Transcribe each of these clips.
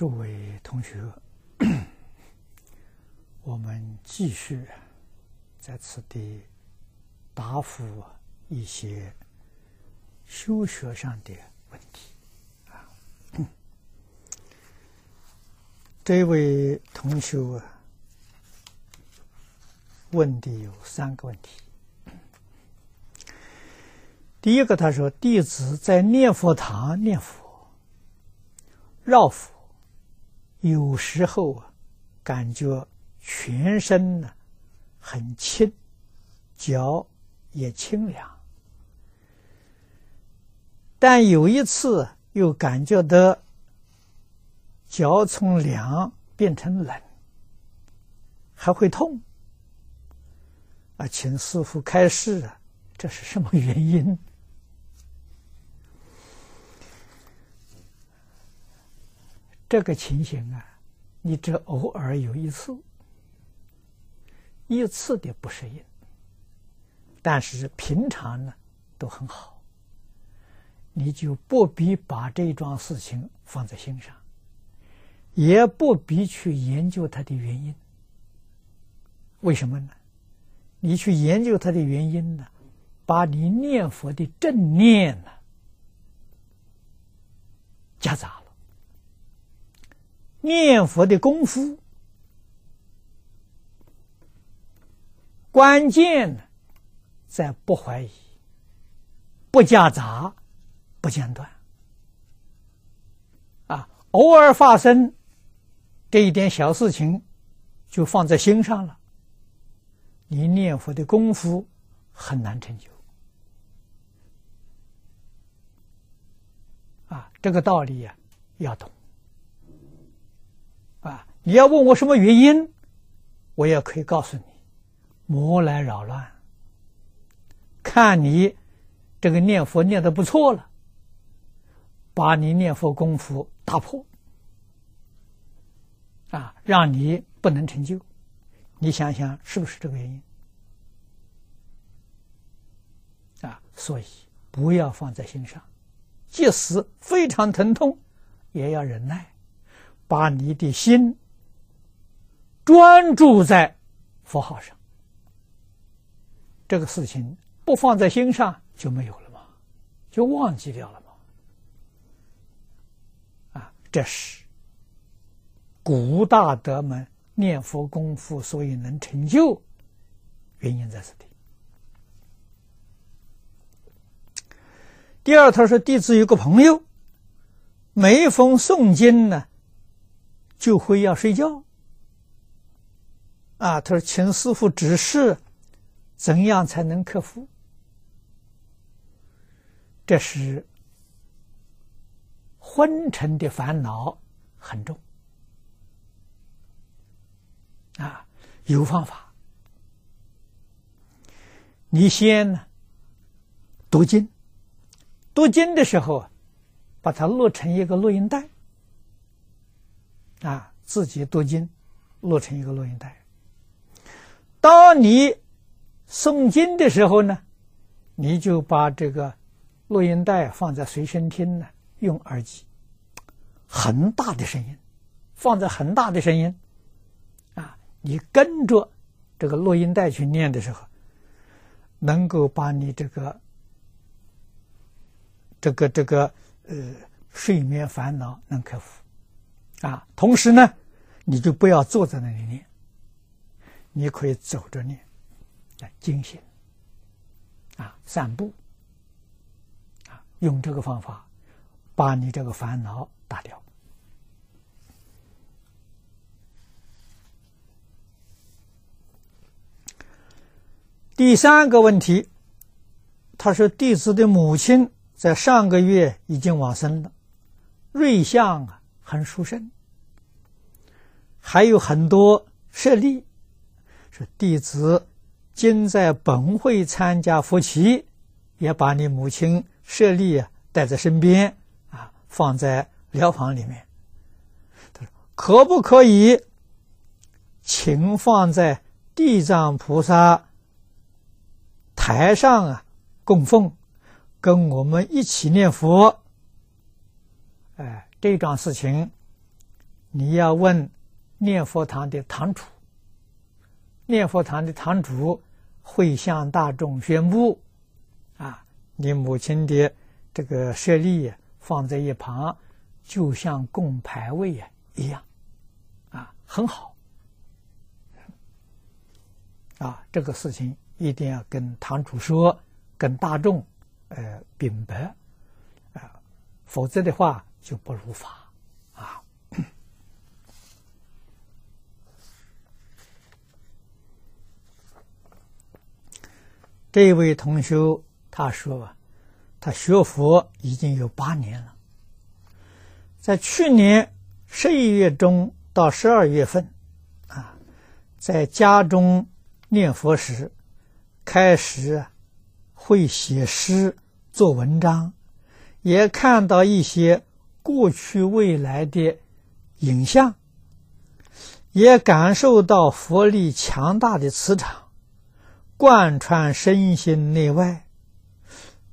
诸位同学，我们继续在此地答复一些修学上的问题啊。这位同学问的有三个问题。第一个，他说：“弟子在念佛堂念佛，绕佛，有时候啊，感觉全身呢很轻，脚也清凉。但有一次又感觉到脚从凉变成冷，还会痛。啊，请师傅开示啊，这是什么原因？”这个情形啊，你只偶尔有一次，一次的不适应，但是平常呢都很好，你就不必把这桩事情放在心上，也不必去研究它的原因。为什么呢？你去研究它的原因呢，把你念佛的正念呢夹杂。念佛的功夫，关键在不怀疑、不夹杂、不间断。啊，偶尔发生这一点小事情，就放在心上了，你念佛的功夫很难成就。啊，这个道理呀，要懂。你要问我什么原因，我也可以告诉你：魔来扰乱，看你这个念佛念的不错了，把你念佛功夫打破，啊，让你不能成就。你想想是不是这个原因？啊，所以不要放在心上，即使非常疼痛，也要忍耐。把你的心专注在佛号上，这个事情不放在心上就没有了吗？就忘记掉了吗？啊，这是古大德们念佛功夫所以能成就，原因在此地。第二，他说弟子有个朋友，每逢诵经呢。就会要睡觉，啊！他说：“请师傅指示，怎样才能克服？”这是昏沉的烦恼很重，啊！有方法，你先呢读经，读经的时候，把它录成一个录音带。啊，自己读经，录成一个录音带。当你诵经的时候呢，你就把这个录音带放在随身听呢，用耳机，很大的声音，放在很大的声音，啊，你跟着这个录音带去念的时候，能够把你这个这个这个呃睡眠烦恼能克服。啊，同时呢，你就不要坐在那里念，你可以走着念，来惊醒，啊，散步，啊，用这个方法把你这个烦恼打掉。第三个问题，他说弟子的母亲在上个月已经往生了，瑞相啊。很殊胜，还有很多舍利，说弟子今在本会参加佛期，也把你母亲舍利啊带在身边啊，放在疗房里面。他说：“可不可以，请放在地藏菩萨台上啊，供奉，跟我们一起念佛？”哎。这桩事情你要问念佛堂的堂主，念佛堂的堂主会向大众宣布：啊，你母亲的这个舍利放在一旁，就像供牌位呀一样，啊，很好。啊，这个事情一定要跟堂主说，跟大众呃禀白，啊，否则的话就不如法。这位同学他说啊，他学佛已经有八年了，在去年十一月中到十二月份，啊，在家中念佛时，开始会写诗做文章，也看到一些过去未来的影像，也感受到佛力强大的磁场。贯穿身心内外，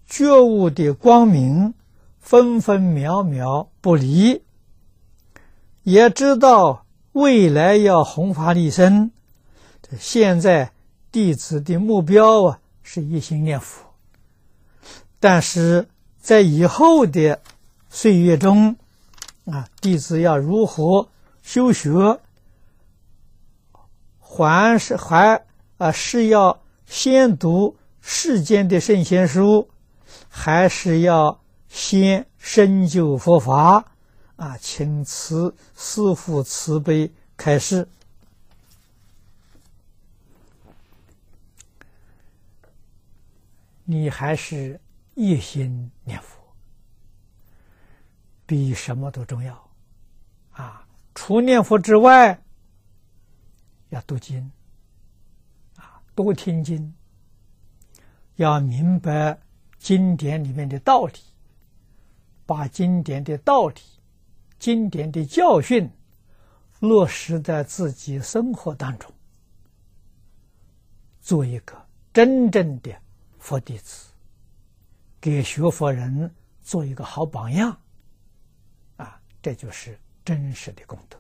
觉悟的光明分分秒秒不离。也知道未来要弘法利生，现在弟子的目标啊是一心念佛。但是在以后的岁月中，啊，弟子要如何修学，还是还啊是要。先读世间的圣贤书，还是要先深究佛法啊？请慈师父慈悲开示。你还是一心念佛，比什么都重要啊！除念佛之外，要读经。多听经，要明白经典里面的道理，把经典的道理、经典的教训落实在自己生活当中，做一个真正的佛弟子，给学佛人做一个好榜样，啊，这就是真实的功德。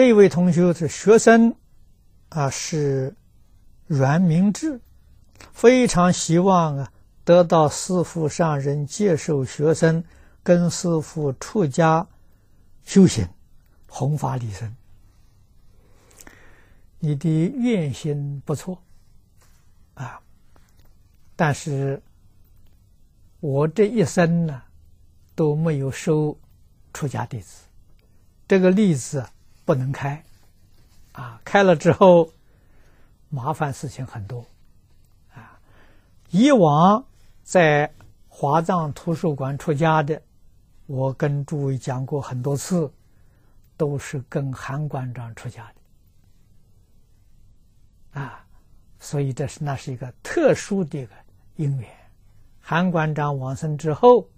这位同学是学生，啊，是阮明志，非常希望啊得到师父上人接受学生，跟师父出家修行，弘法利生。你的愿心不错，啊，但是我这一生呢都没有收出家弟子，这个例子。不能开，啊，开了之后，麻烦事情很多，啊，以往在华藏图书馆出家的，我跟诸位讲过很多次，都是跟韩馆长出家的，啊，所以这是那是一个特殊的一个因缘。韩馆长往生之后，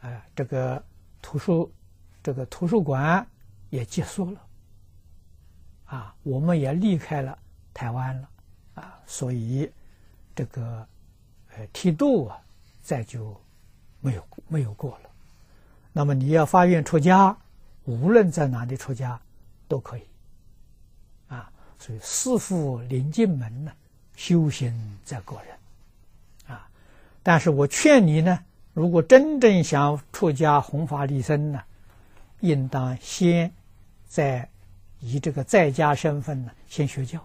啊，这个图书，这个图书馆。也结束了，啊，我们也离开了台湾了，啊，所以这个呃剃度啊，再就没有没有过了。那么你要发愿出家，无论在哪里出家都可以，啊，所以师父临进门呢，修行在个人，啊，但是我劝你呢，如果真正想出家弘法利生呢，应当先。在以这个在家身份呢，先学教，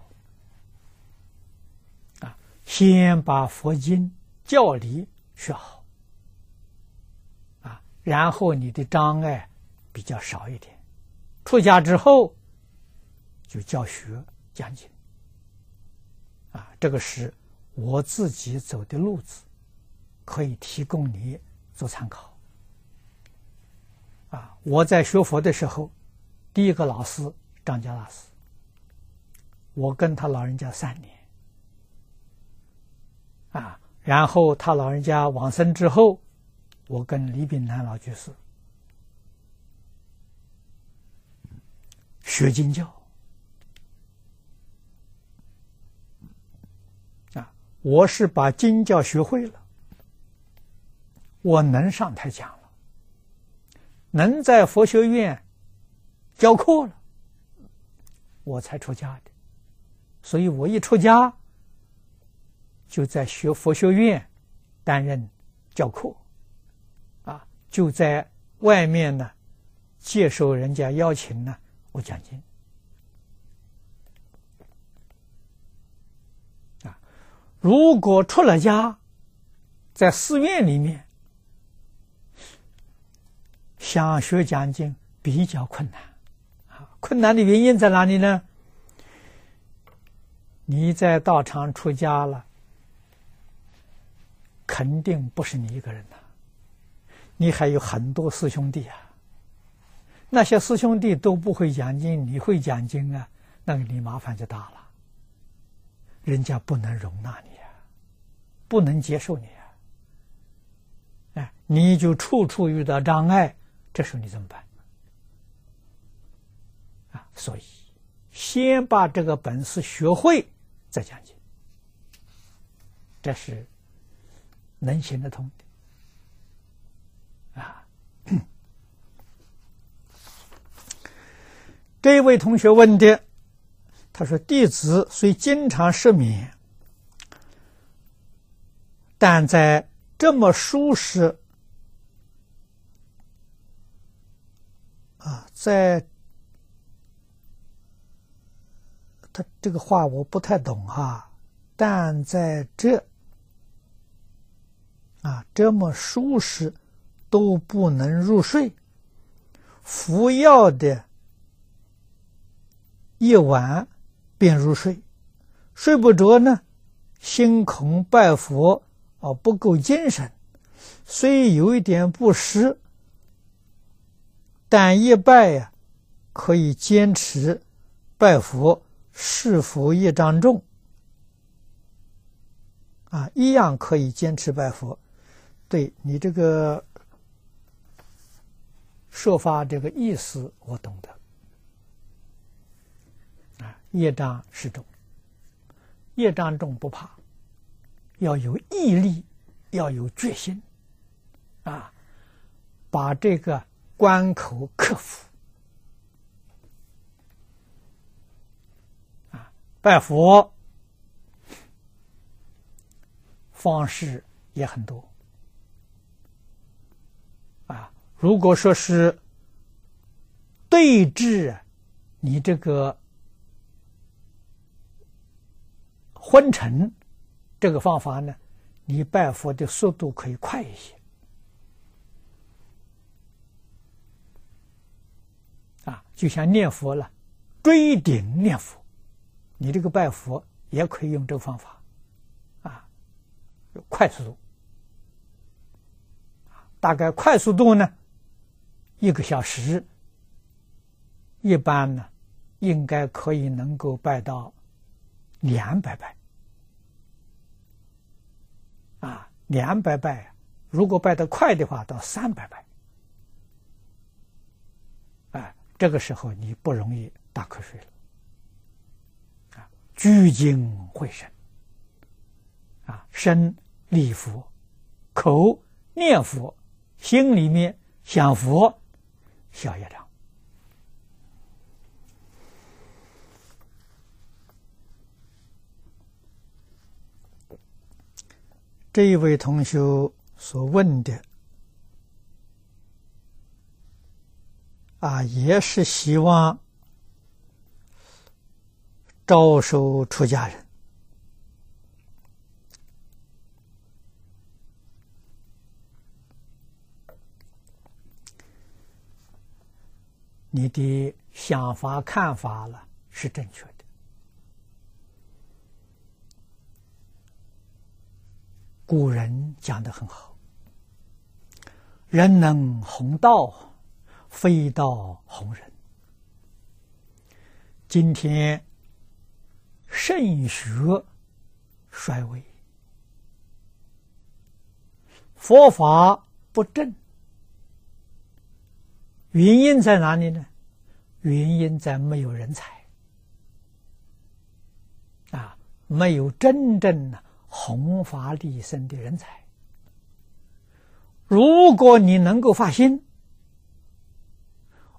啊，先把佛经教理学好，啊，然后你的障碍比较少一点，出家之后就教学讲解，啊，这个是我自己走的路子，可以提供你做参考，啊，我在学佛的时候。第一个老师张家老师，我跟他老人家三年，啊，然后他老人家往生之后，我跟李炳南老居士学经教，啊，我是把经教学会了，我能上台讲了，能在佛学院教课了，我才出家的。所以我一出家，就在学佛学院担任教课，啊，就在外面呢接受人家邀请呢，我讲经。啊，如果出了家，在寺院里面。想学讲经比较困难，困难的原因在哪里呢？你在道场出家了，肯定不是你一个人呐，你还有很多师兄弟啊。那些师兄弟都不会讲经，你会讲经啊，那个你麻烦就大了，人家不能容纳你啊，不能接受你啊，哎，你就处处遇到障碍。这时候你怎么办？所以先把这个本事学会，再讲解，这是能行得通的。啊，这位同学问的，他说：“弟子虽经常失眠，但在这么舒适。”啊，在他这个话我不太懂哈，但在这啊这么舒适都不能入睡，服药的一晚便入睡，睡不着呢，心恐拜佛啊不够精神，虽有一点不适。但一拜呀，可以坚持拜佛，是佛业障重啊？一样可以坚持拜佛。对你这个说法，这个意思我懂得啊。业障是重，业障重不怕，要有毅力，要有决心啊，把这个。关口克服拜佛方式也很多啊。如果说是对治你这个昏沉这个方法呢，你拜佛的速度可以快一些。啊，就像念佛了，追顶念佛，你这个拜佛也可以用这个方法，啊，快速度，大概快速度呢，一个小时，一般呢，应该可以能够拜到两百拜，啊，两百拜，如果拜得快的话，到三百拜。这个时候你不容易打瞌睡了，聚精会神，啊，身礼佛，口念佛，心里面想佛，小业障。这一位同学所问的。啊，也是希望招收出家人。你的想法、看法了是正确的。古人讲的很好：“人能弘道。”非道弘人，今天肾学衰微，佛法不正，原因在哪里呢？原因在没有人才啊，没有真正的弘法利生的人才。如果你能够发心，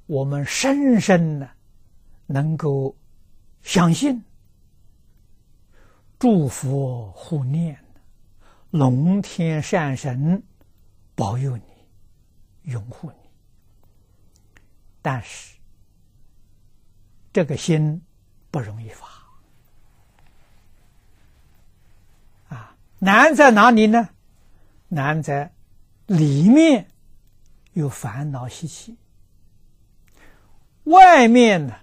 我们深深的能够相信，祝福护念，龙天善神保佑你，拥护你。但是，这个心不容易发啊，难在哪里呢？难在里面有烦恼习气，外面呢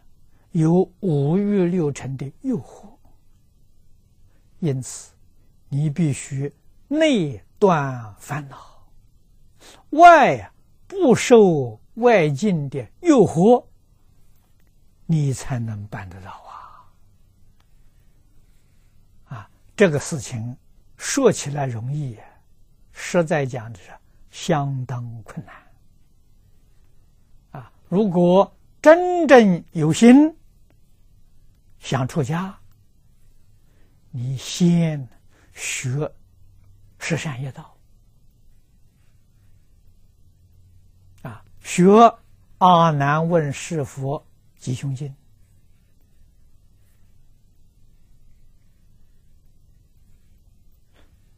有五欲六尘的诱惑，因此你必须内断烦恼，外不受外境的诱惑，你才能办得到啊！啊，这个事情说起来容易。实在讲的是相当困难啊！如果真正有心想出家，你先学十善业道啊，学阿难问世佛吉凶经，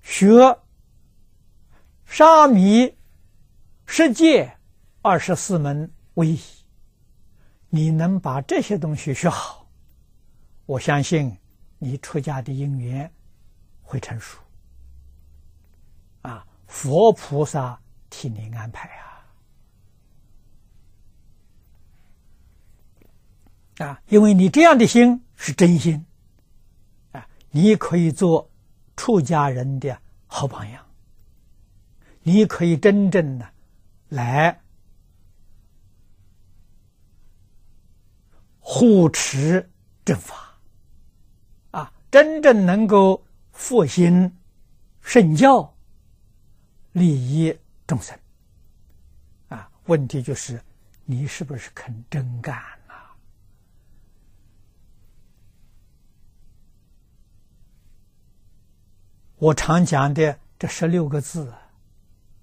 学。沙弥十戒二十四门威仪，你能把这些东西学好，我相信你出家的因缘会成熟。啊，佛菩萨替你安排啊！啊，因为你这样的心是真心，啊，你可以做出家人的好榜样。你可以真正的来护持正法，真正能够复兴圣教，利益众生，啊，问题就是你是不是肯真干呐？我常讲的这十六个字。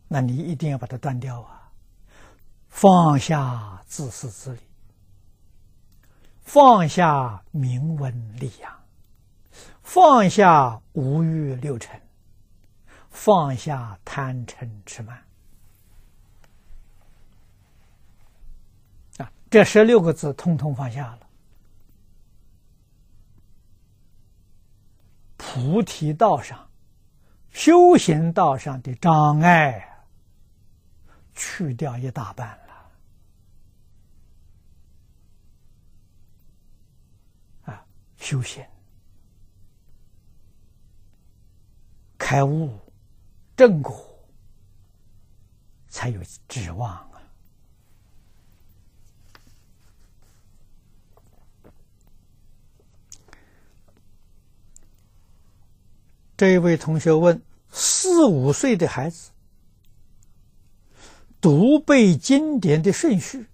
那你一定要把它断掉啊！放下自私自利，放下名闻利养，放下五欲六尘，放下贪嗔痴慢啊！这十六个字，通通放下了。菩提道上，修行道上的障碍。去掉一大半了，啊，修行、开悟、正果，才有指望啊！这一位同学问：四五岁的孩子。读背经典的顺序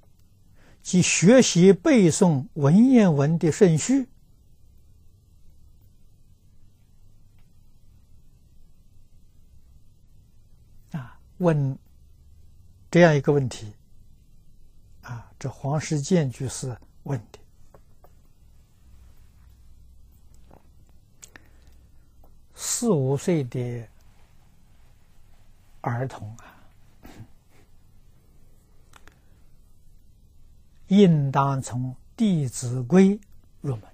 及学习背诵文言文的顺序问这样一个问题啊，这黄世建居士问的，四五岁的儿童啊。应当从《弟子规》入门，《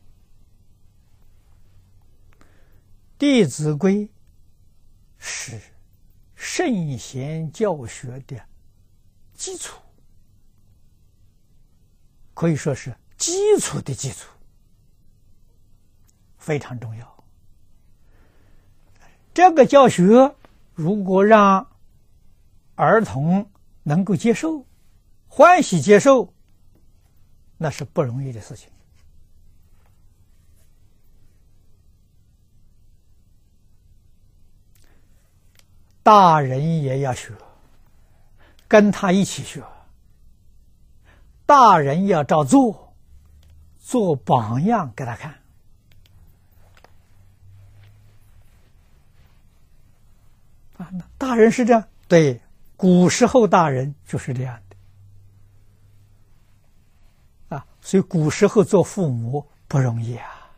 弟子规》是圣贤教学的基础，可以说是基础的基础，非常重要。这个教学如果让儿童能够接受，欢喜接受。那是不容易的事情，大人也要学，跟他一起学。大人要照做，做榜样给他看。啊，那大人是这样，对古时候大人就是这样的，啊，所以古时候做父母不容易啊。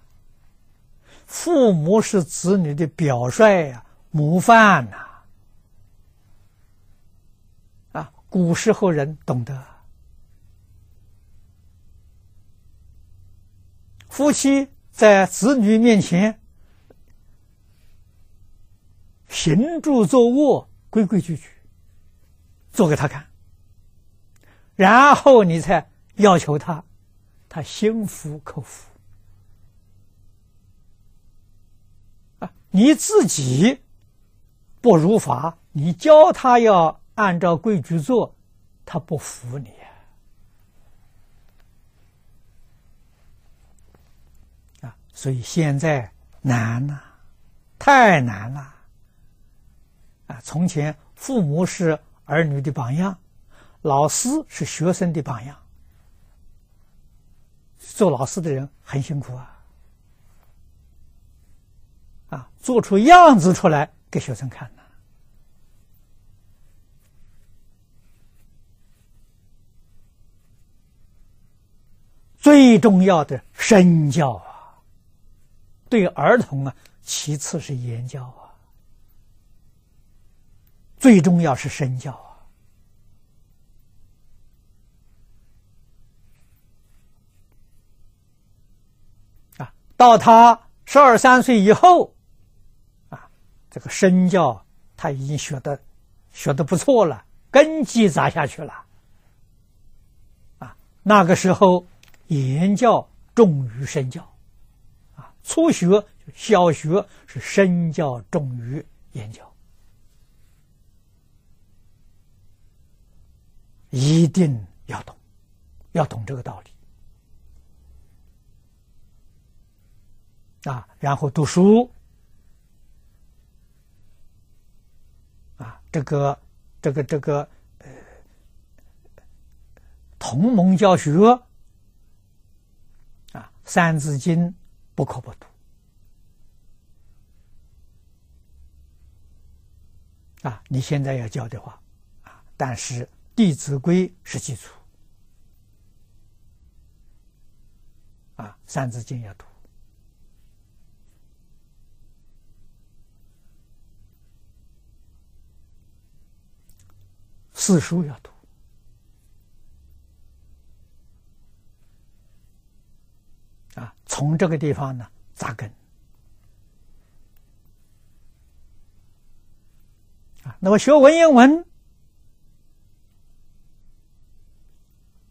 父母是子女的表率呀，模范呐，古时候人懂得，夫妻在子女面前行住坐卧规规矩矩，做给他看，然后你才要求他，他心服口服啊。你自己不如法，你教他要按照规矩做，他不服你啊！所以现在难呐，太难了啊！从前父母是儿女的榜样，老师是学生的榜样，做老师的人很辛苦啊。啊，做出样子出来给学生看呢。最重要的身教啊，对儿童啊，其次是言教啊，最重要是身教啊。啊，到他十二三岁以后。啊这个身教他已经学的学的不错了，根基扎下去了。啊，那个时候言教重于身教，啊，初学小学是身教重于言教，一定要懂，要懂这个道理。啊，然后读书。啊这个，这个，这个，呃，同盟教学，《三字经》不可不读啊！你现在要教的话啊，但是《弟子规》是基础啊，《三字经》要读。四书要读从这个地方呢扎根啊。那么学文言文，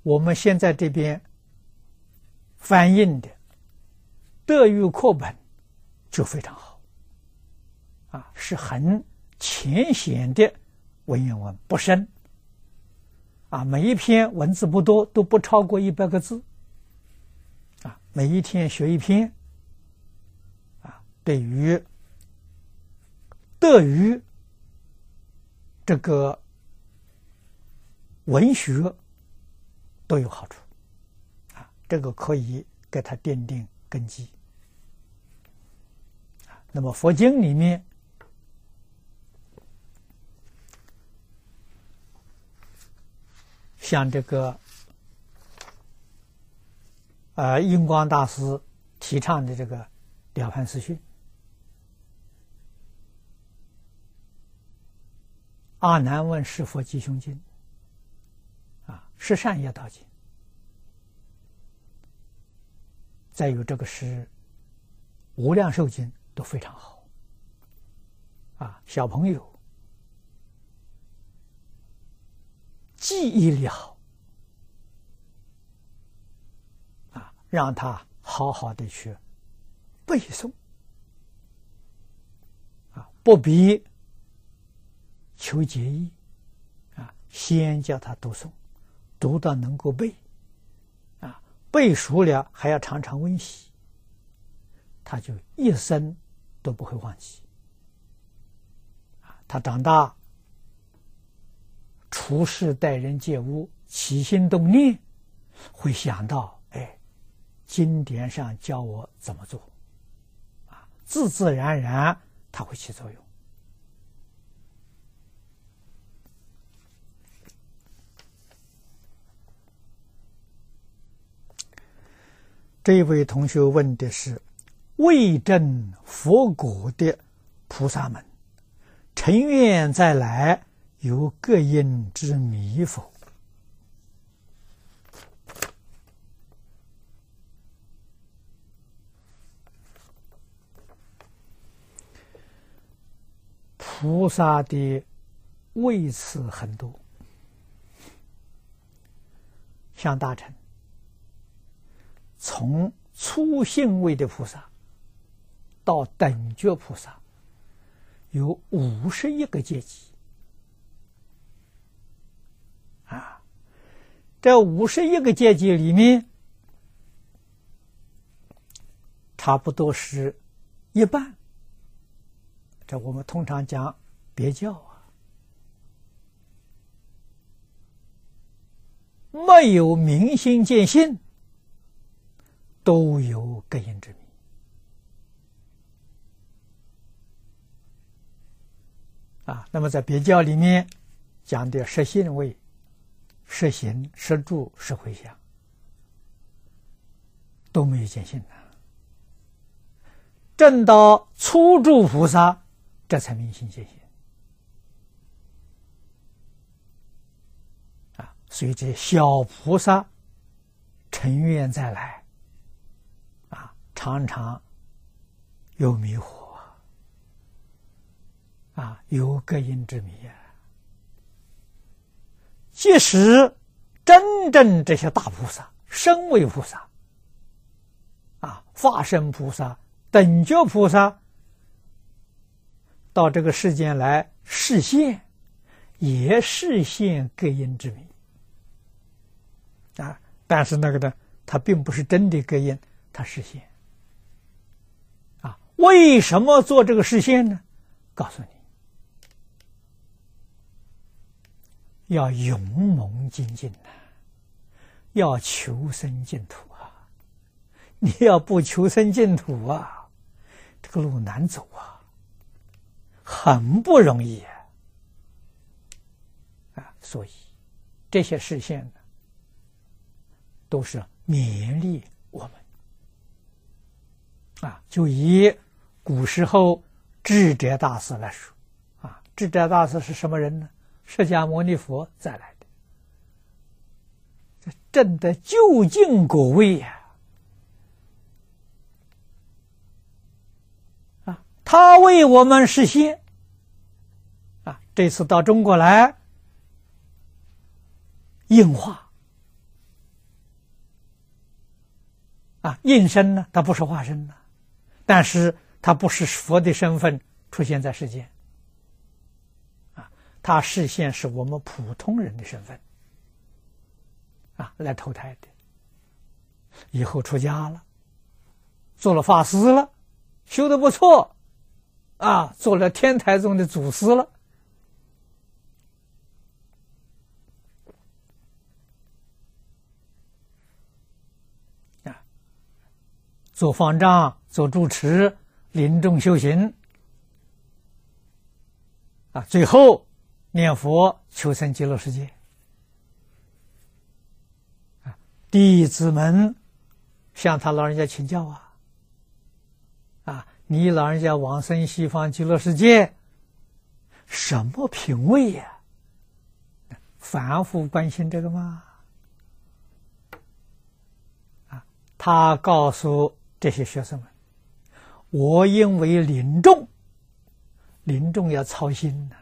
我们现在这边翻译的德育课本就非常好啊，是很浅显的文言文，不深。啊，每一篇文字不多，都不超过一百个字。每一天学一篇，啊，对于德于这个文学都有好处。啊，这个可以给他奠定根基。那么佛经里面。像这个，呃，印光大师提倡的这个《了凡四训》，阿难问是佛吉凶经，啊，是善业道经，再有这个是无量寿经都非常好，啊，小朋友。记忆力好。让他好好的去背诵。啊，不必求结义。啊，先叫他读诵，读到能够背。啊，背熟了还要常常温习，他就一生都不会忘记。啊，他长大。处事待人接物，起心动念，会想到，经典上教我怎么做，啊，自自然然它会起作用。这位同学问的是：为证佛果的菩萨们，尘愿再来，有各因之迷否？菩萨的位次很多，像大臣，从初信位的菩萨到等觉菩萨，有五十一个阶级。啊，这五十一个阶级里面，差不多是一半。这我们通常讲别教啊，没有明心见性，都有根因之名啊。那么在别教里面讲的实性位、实行、实住、实回向，都没有见性的。正到初住菩萨。这才明心见性啊！所以这小菩萨成愿再来啊，常常有迷惑啊，有隔音之谜啊。即使真正这些大菩萨、身为菩萨啊，化身菩萨、等觉菩萨。到这个世间来示现，也示现各因之名啊！但是那个呢，它并不是真的各因，它实现啊！为什么做这个实现呢？告诉你，要勇猛精进呐，要求生净土啊！你要不求生净土啊，这个路难走啊！很不容易啊！所以这些视线呢，都是勉励我们啊。就以古时候智者大师来说啊，智者大师是什么人呢？释迦牟尼佛再来的，这证得究竟果位呀！啊，他为我们实现。啊这次到中国来，应化啊，应身呢，他不是化身呢，但是他不是佛的身份出现在世间，啊，他视线是我们普通人的身份，啊，来投胎的，以后出家了，做了法师了，修的不错，啊，做了天台宗的祖师了。啊做方丈，做主持，临终修行，啊，最后念佛求生极乐世界，啊，弟子们向他老人家请教啊，啊，你老人家往生西方极乐世界，什么品位呀？反复关心这个吗？啊，他告诉。这些学生们，我因为临终，临终要操心呐，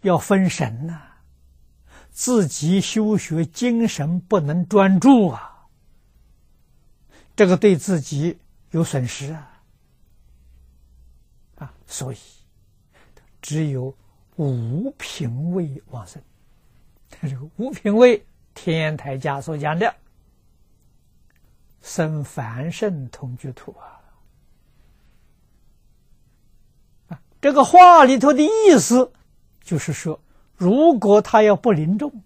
要分神呐，自己修学精神不能专注啊，这个对自己有损失，啊，所以只有五品位往生，这个五品位天台家所讲的。生凡圣同居土啊！啊，这个话里头的意思就是说，如果他要不临终，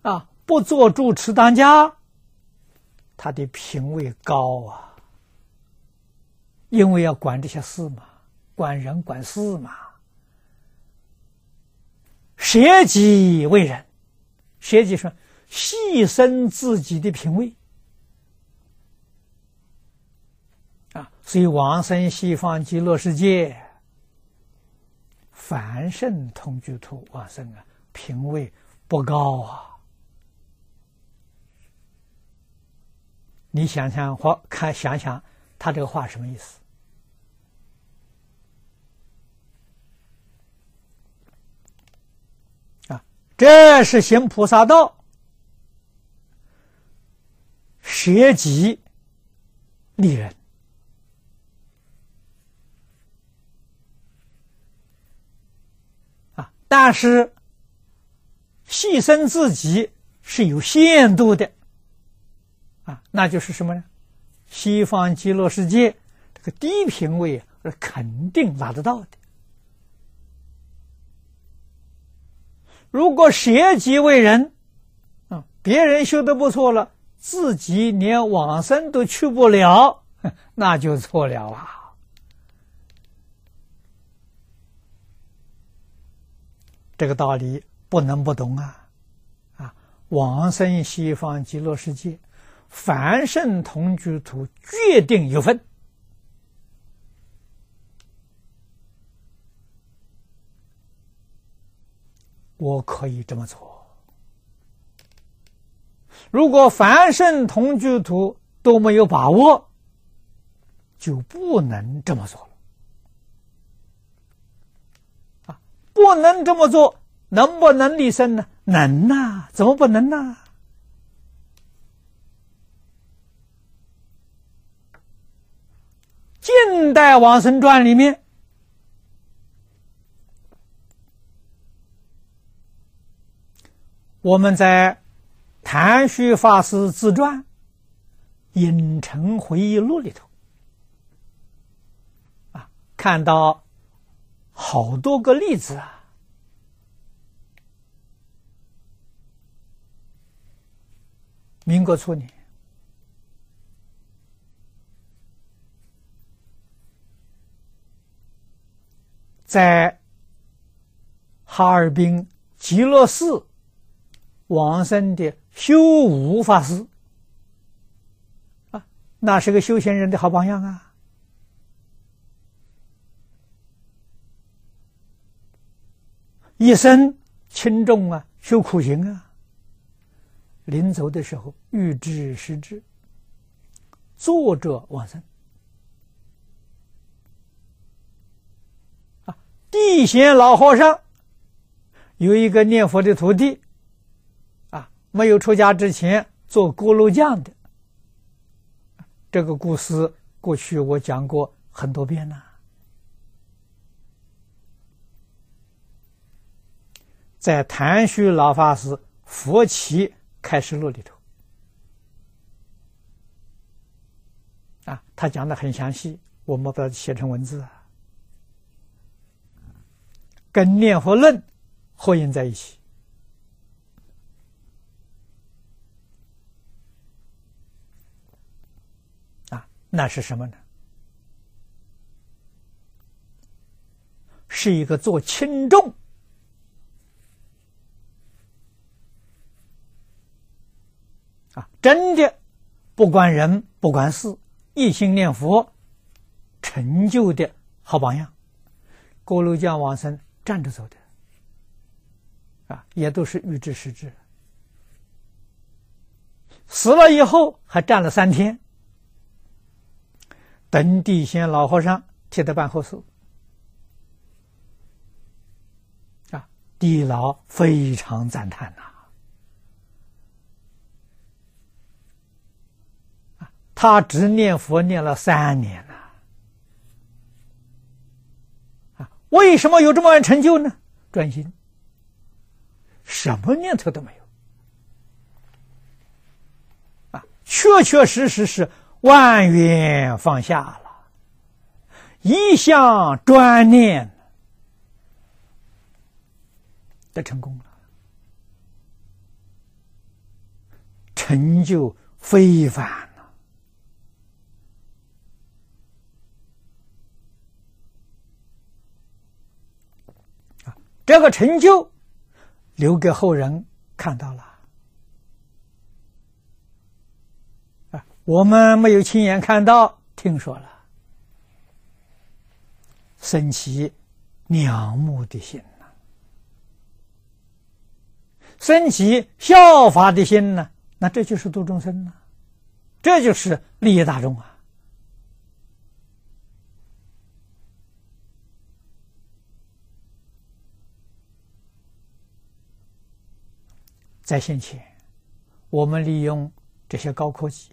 啊，不做主持当家，他的品位高啊，因为要管这些事嘛，管人管事嘛，舍己为人，舍己说牺牲自己的品位啊，所以往生西方极乐世界，凡圣同居土往生啊，品位不高啊。你想想，或看想想，他这个话什么意思？这是行菩萨道，舍己利人啊。但是，牺牲自己是有限度的，啊，那就是什么呢？西方极乐世界这个低品位是肯定拿得到的。如果舍己为人，啊，别人修的不错了，自己连往生都去不了，那就错了啊。这个道理不能不懂啊！啊，往生西方极乐世界，凡圣同居土决定有份。我可以这么做。如果凡圣同居土都没有把握，就不能这么做了。不能这么做，能不能立身呢？能呐，怎么不能呢？近代往生传里面，我们在谭旭法师自传《影城回忆录》里头啊，看到。好多个例子啊！民国初年，在哈尔滨极乐寺往生的修武法师啊，那是个修行人的好榜样啊。一生轻重啊，修苦行啊。临走的时候，欲知时知，作者往生啊。地贤老和尚有一个念佛的徒弟，没有出家之前做锅炉匠的。这个故事过去我讲过很多遍了。在谭旭老法师《佛奇开示录》里头，啊，他讲的很详细，我们把它写成文字，跟《念佛论》合印在一起，那是什么呢？是一个做轻重。啊，真的不管人不管事，一心念佛，成就的好榜样。锅炉匠往生站着走的，啊，也都是预知实质。死了以后还站了三天，等地仙老和尚替他办后事。啊，地老非常赞叹呐。他只念佛念了三年了，啊，为什么有这么成就呢？专心，什么念头都没有，啊，确确实实是万缘放下了，一向专念的成功了，成就非凡。这个成就留给后人看到了我们没有亲眼看到，听说了。升起仰慕的心呐，升起效法的心呢，那这就是度众生呐，这就是利益大众啊。在先前，我们利用这些高科技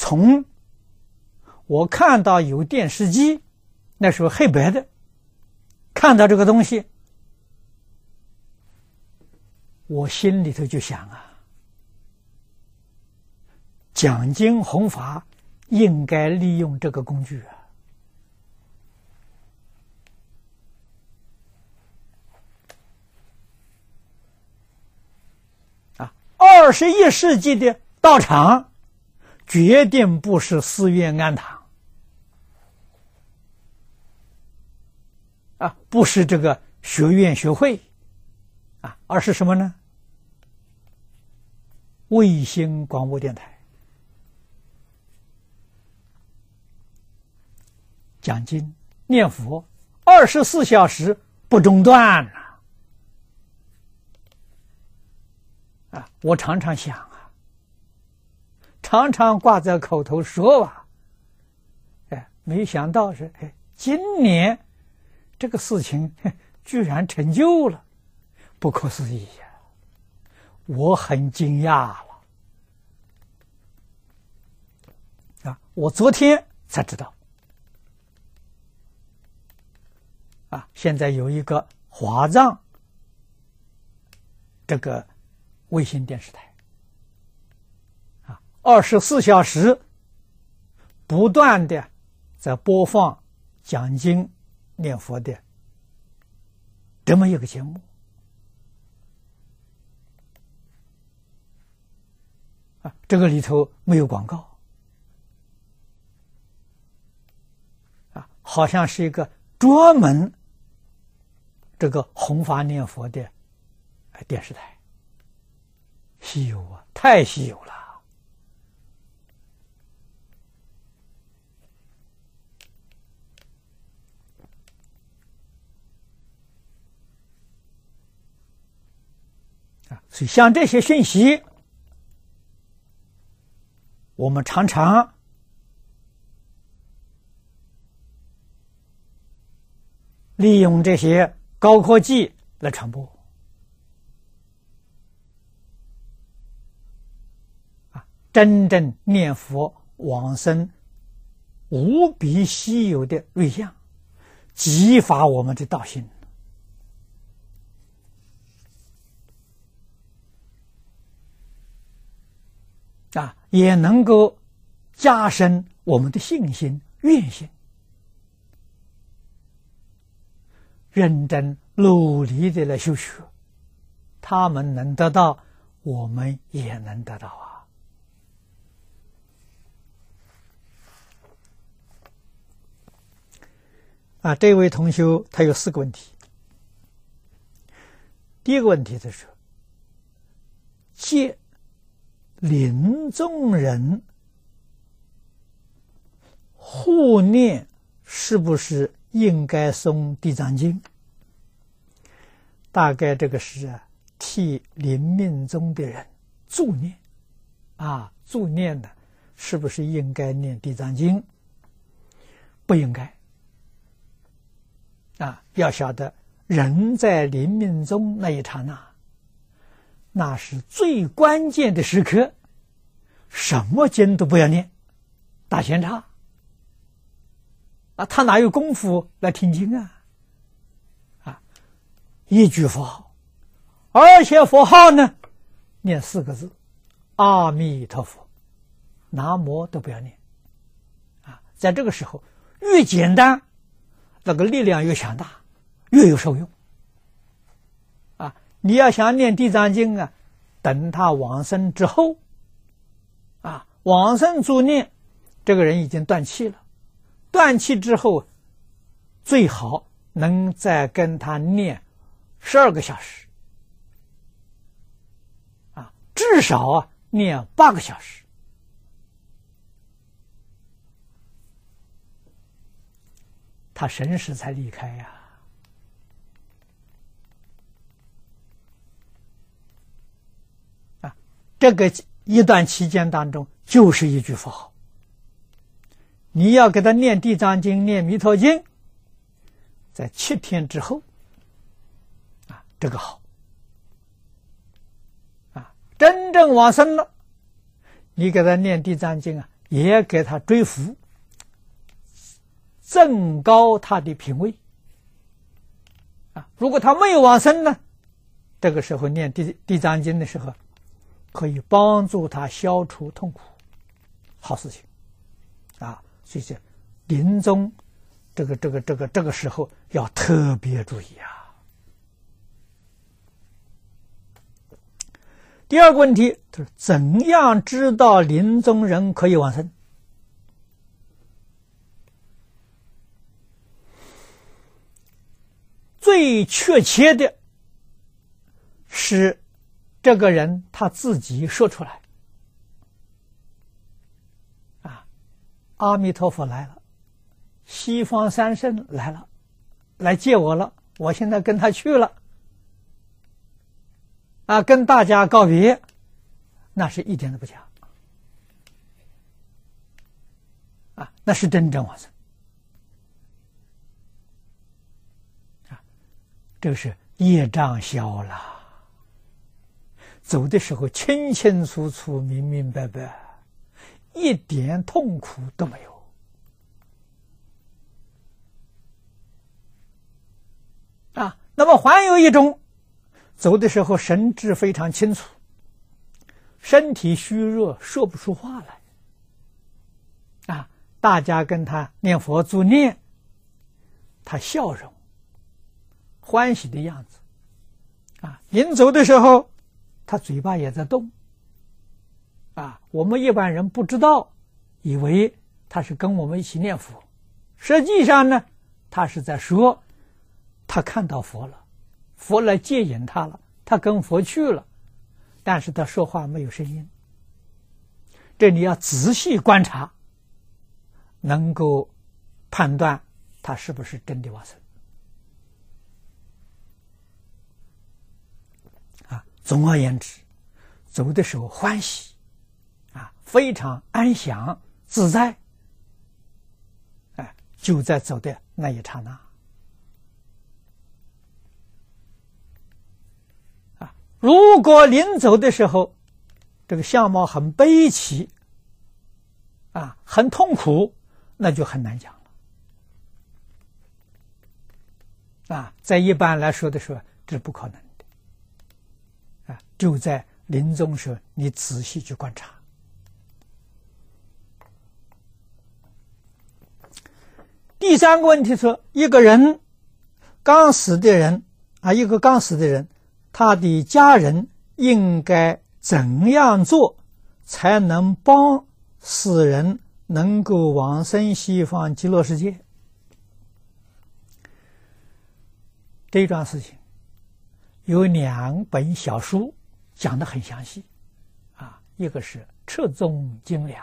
从我看到有电视机，那时候黑白的，看到这个东西，我心里头就想啊，讲经弘法应该利用这个工具啊。二十一世纪的道场，决定不是寺院庵堂，啊，不是这个学院学会，啊，而是什么呢？卫星广播电台，讲经念佛，二十四小时不中断。啊，我常常想，常常挂在口头说吧，哎，没想到是哎，今年这个事情居然成就了，不可思议呀！我很惊讶了啊！我昨天才知道啊，现在有一个华藏这个。卫星电视台，二十四小时不断的在播放讲经念佛的这么一个节目，啊，这个里头没有广告，啊，好像是一个专门这个弘法念佛的电视台。稀有啊，太稀有了！啊，所以像这些讯息，我们常常利用这些高科技来传播。啊真正念佛往生无比稀有的瑞相，激发我们的道心也能够加深我们的信心、愿心，认真努力的来修学，他们能得到，我们也能得到啊。啊，这位同修他有四个问题。第一个问题就是：借临终人护念，是不是应该诵《地藏经》？大概这个是，替临命中的人助念啊，助念的，是不是应该念《地藏经》？不应该。啊，要晓得，人在临命中那一刹那，那是最关键的时刻，什么经都不要念，打闲岔。啊，他哪有功夫来听经啊？啊，一句佛号，而且佛号呢，念四个字：阿弥陀佛，南无都不要念。啊，在这个时候，越简单。那个力量越强大，越有受用。你要想念地藏经啊，等他往生之后，啊，往生助念，这个人已经断气了。断气之后，最好能再跟他念十二个小时，啊，至少啊念八个小时，他神识才离开呀。这个一段期间当中，就是一句佛号。你要给他念《地藏经》、念《弥陀经》，在七天之后，啊，这个好。啊真正往生了，你给他念地藏经啊，也给他追福，增高他的品位。啊，如果他没有往生呢，这个时候念地地藏经的时候，可以帮助他消除痛苦，好事情。啊，所以临终这个这个这个这个时候要特别注意啊。第二个问题就是怎样知道临终人可以往生？最确切的是这个人他自己说出来：“啊，阿弥陀佛来了，西方三圣来了，来接我了，我现在跟他去了。”啊，跟大家告别，那是一点都不假。啊，那是真正往生。啊，这个是业障消了，走的时候清清楚楚、明明白白，一点痛苦都没有。啊，那么还有一种。走的时候神志非常清楚，身体虚弱，说不出话来。啊，大家跟他念佛助念，他笑容、欢喜的样子。啊，临走的时候，他嘴巴也在动。啊，我们一般人不知道，以为他是跟我们一起念佛，实际上呢，他是在说，他看到佛了。佛来接引他了，他跟佛去了，但是他说话没有声音。这你要仔细观察，能够判断他是不是真的往生。总而言之，走的时候欢喜，啊，非常安详自在，哎，就在走的那一刹那。啊如果临走的时候，这个相貌很悲戚，啊，很痛苦，那就很难讲了。啊，在一般来说的时候，这是不可能。啊，就在临终时，你仔细去观察。第三个问题是，一个人刚死的人啊，一个刚死的人。他的家人应该怎样做，才能帮死人能够往生西方极乐世界？这一桩事情有两本小书讲的很详细，啊，一个是《彻宗精良》，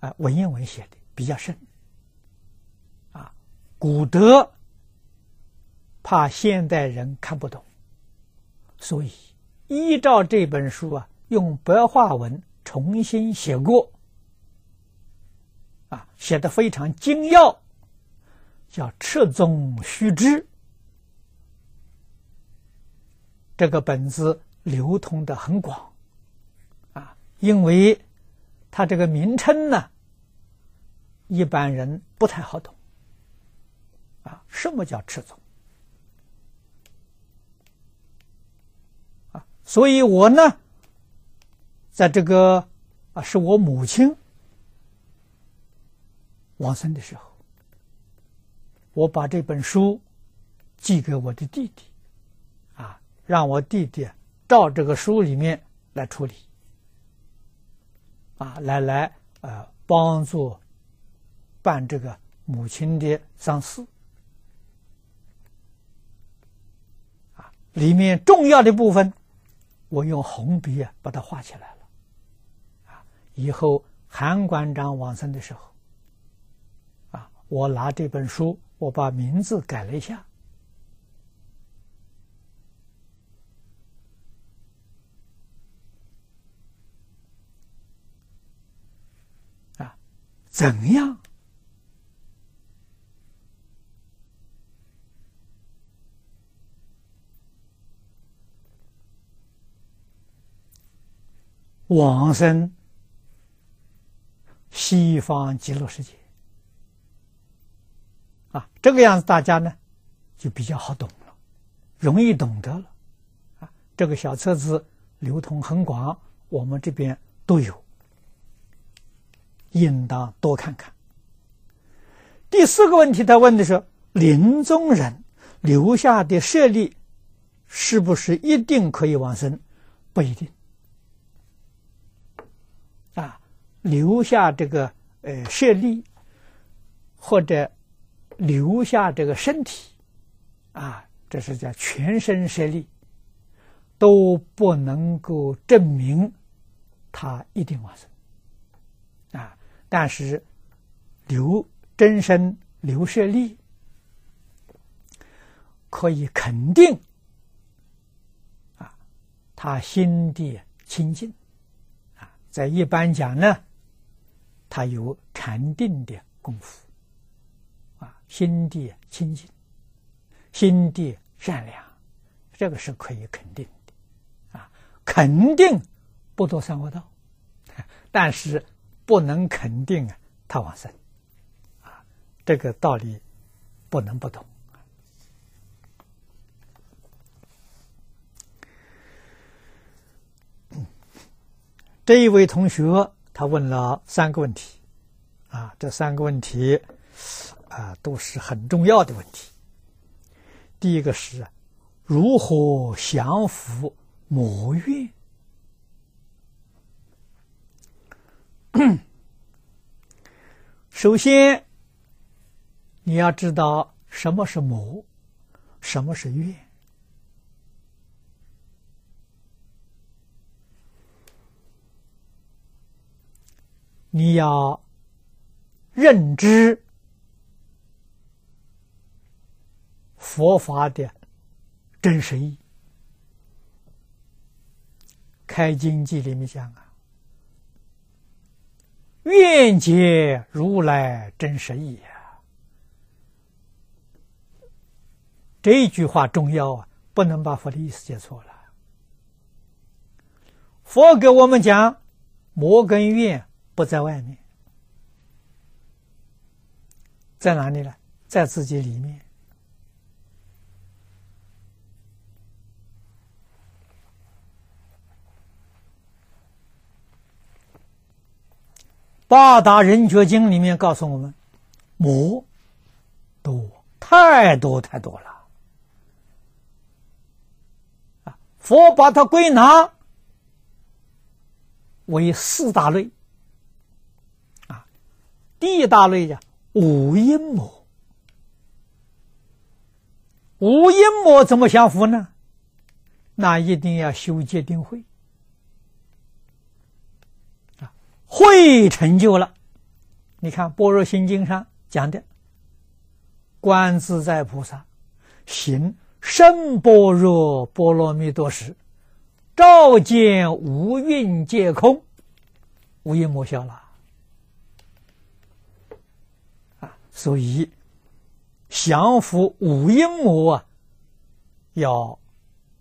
啊，文言文写的比较深，啊，古德怕现代人看不懂。所以，依照这本书啊，用白话文重新写过，啊，写的非常精要，叫《赤宗须知》。这个本子流通的很广，啊，因为它这个名称呢，一般人不太好懂，啊，什么叫赤宗？所以我呢，在这个啊，是我母亲往生的时候，我把这本书寄给我的弟弟，让我弟弟照这个书里面来处理，啊，来来呃，帮助办这个母亲的丧事，啊，里面重要的部分。我用红笔啊把它画起来了，啊，以后韩馆长往生的时候，啊，我拿这本书，我把名字改了一下，怎样？往生西方极乐世界啊，这个样子大家呢就比较好懂了，容易懂得了啊。这个小册子流通很广，我们这边都有，应当多看看。第四个问题，他问的是：临终人留下的舍利是不是一定可以往生？不一定。啊留下这个呃舍利，或者留下这个身体，啊，这是叫全身舍利，都不能够证明他一定往生，但是刘真身刘舍利，可以肯定，啊，他心地清净，啊，在一般讲呢。他有禅定的功夫，啊，心地清净，心地善良，这个是可以肯定的，啊，肯定不多三恶道，但是不能肯定啊，他往生，啊，这个道理不能不懂。这一位同学。他问了三个问题，啊，这三个问题，啊，都是很重要的问题。第一个是如何降服魔怨？首先，你要知道什么是魔，什么是怨。你要认知佛法的真实意。开经记里面讲啊，愿解如来真实意啊，这句话重要啊，不能把佛的意思解错了。佛给我们讲魔根怨。不在外面，在哪里呢？在自己里面。八达人觉经里面告诉我们，魔多太多太多了啊！佛把它归纳为四大类啊。第一大类呀，无阴魔。无阴魔怎么降服呢？那一定要修戒定慧会，成就了。你看《般若心经》上讲的，观自在菩萨行深般若波罗蜜多时，照见五蕴皆空，无阴魔消了。啊所以，降服五阴魔啊，要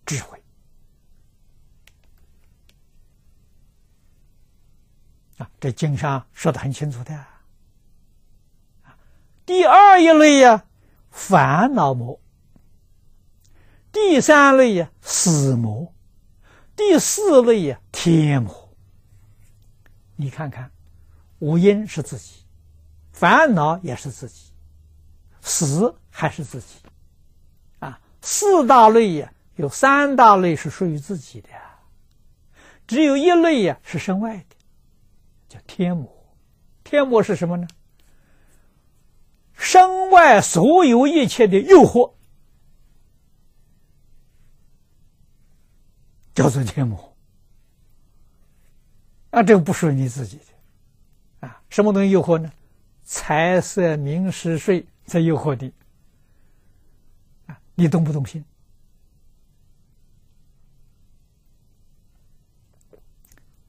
智慧这经上说的很清楚的。第二一类呀，烦恼魔；第三类呀，死魔；第四类呀，天魔。你看看，五阴是自己。烦恼也是自己，死还是自己，啊，四大类呀，有三大类是属于自己的，只有一类呀是身外的，叫天魔。天魔是什么呢？身外所有一切的诱惑，叫做天魔。啊，这个不属于你自己的，啊，什么东西诱惑呢？财色名食睡在诱惑你，啊，你动不动心？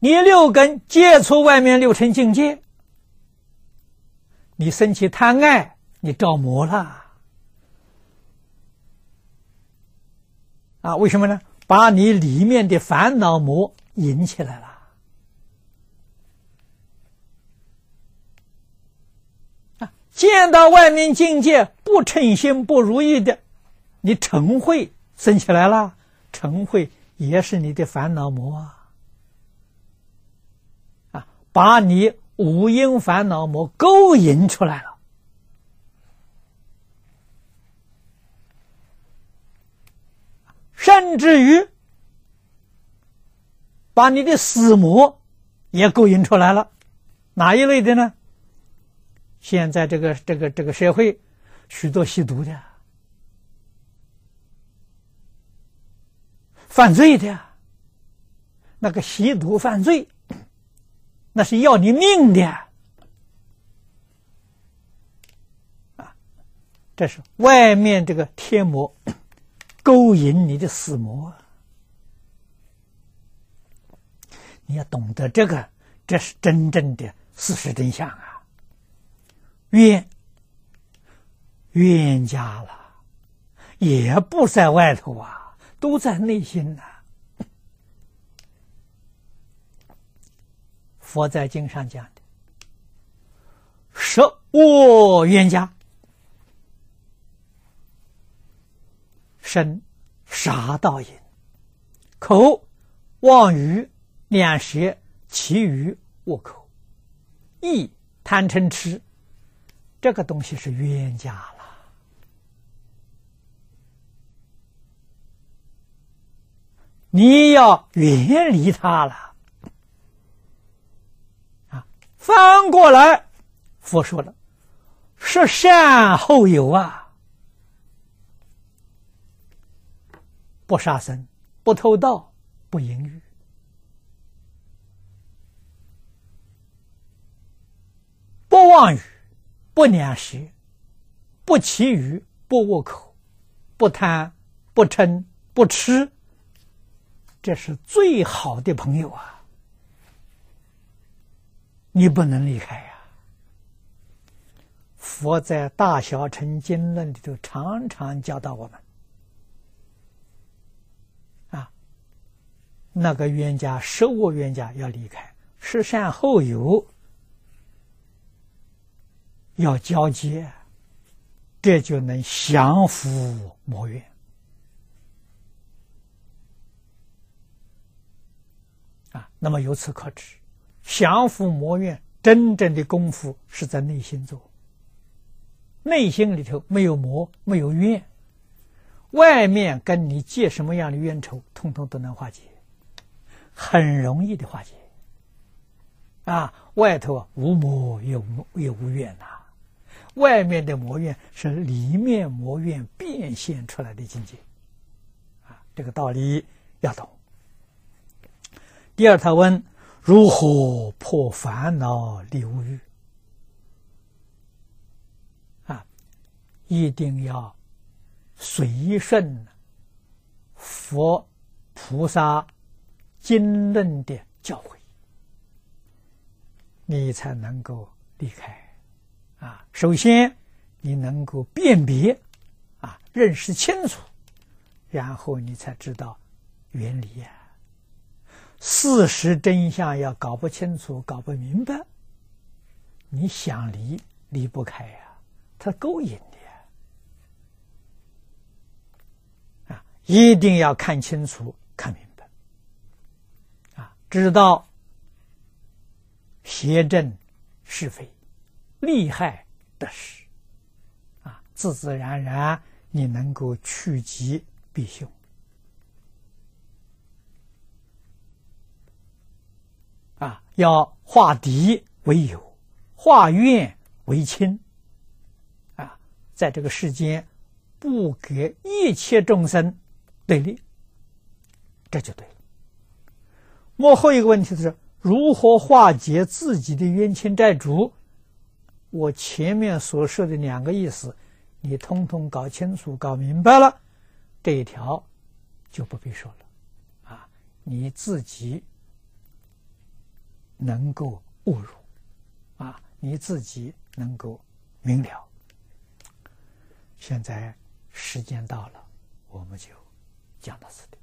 你六根接触外面六尘境界，你升起贪爱，你着魔了，啊，为什么呢？把你里面的烦恼魔引起来了啊。见到外面境界不称心不如意的，你嗔恚生起来了，嗔恚也是你的烦恼魔啊！把你五阴烦恼魔勾引出来了，甚至于把你的死魔也勾引出来了，哪一类的呢？现在这个这个这个社会，许多吸毒的、犯罪的，那个吸毒犯罪，那是要你命的啊！这是外面这个天魔勾引你的死魔，你要懂得这个，这是真正的事实真相啊！冤冤家了，也不在外头啊，都在内心呐。佛在经上讲的：“舍我冤家，身杀盗淫，口妄语两舌，其余恶口，意贪嗔痴。”这个东西是冤家了，你要远离他了！翻过来，佛说了，是善后有啊，不杀生，不偷盗，不淫欲，不妄语。不两舌，不绮语，不恶口，不贪，不嗔，不痴，这是最好的朋友啊！你不能离开呀！佛在《大小乘经论》里头常常教导我们：啊，那个冤家、十恶冤家要离开，十善后有。要交接，这就能降伏魔怨啊。那么由此可知，降伏魔怨真正的功夫是在内心做。内心里头没有魔，没有怨，外面跟你结什么样的冤仇，通通都能化解，很容易的化解。啊，外头无魔也无也无怨呐。外面的魔怨是里面魔怨变现出来的境界，啊，这个道理要懂。第二，他问如何破烦恼离无欲？啊，一定要随顺佛菩萨经论的教诲，你才能够离开。啊，首先你能够辨别，啊，认识清楚，然后你才知道原理呀。事实真相要搞不清楚、搞不明白，你想离离不开呀，它勾引的。啊，一定要看清楚、看明白，啊，知道邪正是非。利害得失，啊，自自然然你能够趋吉避凶，啊，要化敌为友，化怨为亲，啊，在这个世间不给一切众生对立，这就对了，幕后一个问题是如何化解自己的冤亲债主？我前面所说的两个意思，你通通搞清楚、搞明白了，这一条就不必说了，啊，你自己能够悟入啊你自己能够明了。现在时间到了我们就讲到此地。